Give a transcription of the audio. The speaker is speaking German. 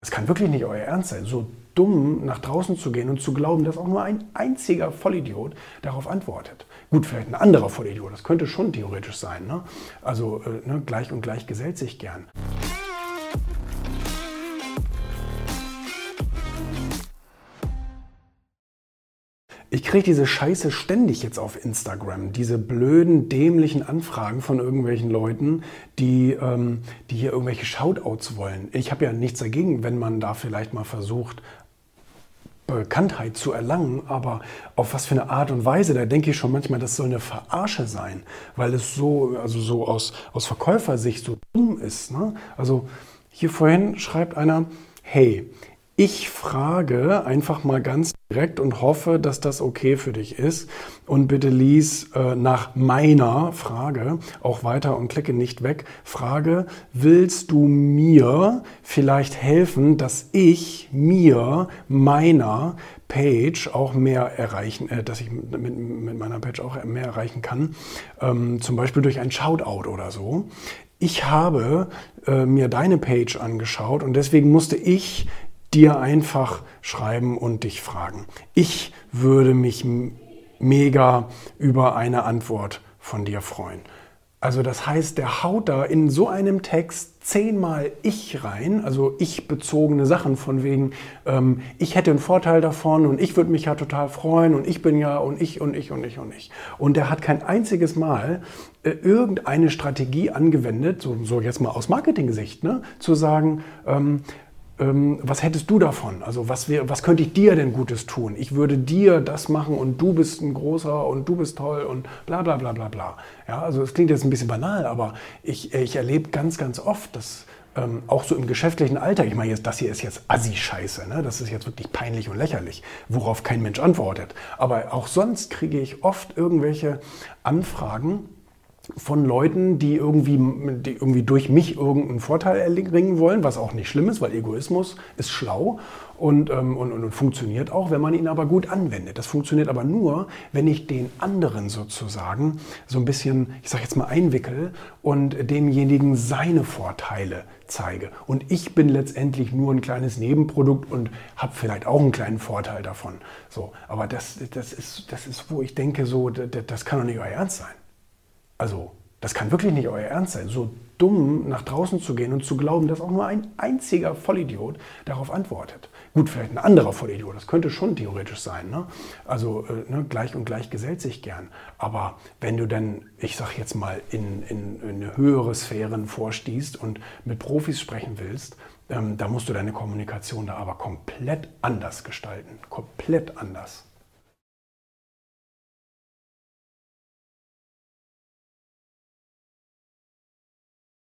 Es kann wirklich nicht euer Ernst sein, so dumm nach draußen zu gehen und zu glauben, dass auch nur ein einziger Vollidiot darauf antwortet. Gut, vielleicht ein anderer Vollidiot, das könnte schon theoretisch sein. Ne? Also äh, ne, gleich und gleich gesellt sich gern. Ich kriege diese Scheiße ständig jetzt auf Instagram, diese blöden, dämlichen Anfragen von irgendwelchen Leuten, die, ähm, die hier irgendwelche Shoutouts wollen. Ich habe ja nichts dagegen, wenn man da vielleicht mal versucht, Bekanntheit zu erlangen, aber auf was für eine Art und Weise, da denke ich schon manchmal, das soll eine Verarsche sein, weil es so, also so aus, aus Verkäufersicht so dumm ist. Ne? Also hier vorhin schreibt einer, hey, ich frage einfach mal ganz direkt und hoffe, dass das okay für dich ist. Und bitte lies äh, nach meiner Frage auch weiter und klicke nicht weg. Frage, willst du mir vielleicht helfen, dass ich mir meiner Page auch mehr erreichen, äh, dass ich mit, mit, meiner Page auch mehr erreichen kann, ähm, zum Beispiel durch ein Shoutout oder so. Ich habe äh, mir deine Page angeschaut und deswegen musste ich dir einfach schreiben und dich fragen. Ich würde mich mega über eine Antwort von dir freuen. Also das heißt, der haut da in so einem Text zehnmal ich rein, also ich bezogene Sachen von wegen, ähm, ich hätte einen Vorteil davon und ich würde mich ja total freuen und ich bin ja und ich und ich und ich und ich. Und der hat kein einziges Mal äh, irgendeine Strategie angewendet, so, so jetzt mal aus Marketing-Sicht, ne, zu sagen, ähm, was hättest du davon? Also was, wär, was könnte ich dir denn Gutes tun? Ich würde dir das machen und du bist ein großer und du bist toll und bla bla bla bla bla. Ja, also es klingt jetzt ein bisschen banal, aber ich, ich erlebe ganz, ganz oft, dass ähm, auch so im geschäftlichen Alter, ich meine, das hier ist jetzt Assi-Scheiße, ne? das ist jetzt wirklich peinlich und lächerlich, worauf kein Mensch antwortet. Aber auch sonst kriege ich oft irgendwelche Anfragen, von Leuten, die irgendwie, die irgendwie durch mich irgendeinen Vorteil erringen wollen, was auch nicht schlimm ist, weil Egoismus ist schlau und, ähm, und, und, funktioniert auch, wenn man ihn aber gut anwendet. Das funktioniert aber nur, wenn ich den anderen sozusagen so ein bisschen, ich sage jetzt mal, einwickel und demjenigen seine Vorteile zeige. Und ich bin letztendlich nur ein kleines Nebenprodukt und habe vielleicht auch einen kleinen Vorteil davon. So, aber das, das, ist, das ist, wo ich denke, so, das, das kann doch nicht euer Ernst sein. Also, das kann wirklich nicht euer Ernst sein, so dumm nach draußen zu gehen und zu glauben, dass auch nur ein einziger Vollidiot darauf antwortet. Gut, vielleicht ein anderer Vollidiot, das könnte schon theoretisch sein. Ne? Also äh, ne, gleich und gleich gesellt sich gern. Aber wenn du dann, ich sag jetzt mal, in, in, in höhere Sphären vorstehst und mit Profis sprechen willst, ähm, da musst du deine Kommunikation da aber komplett anders gestalten. Komplett anders.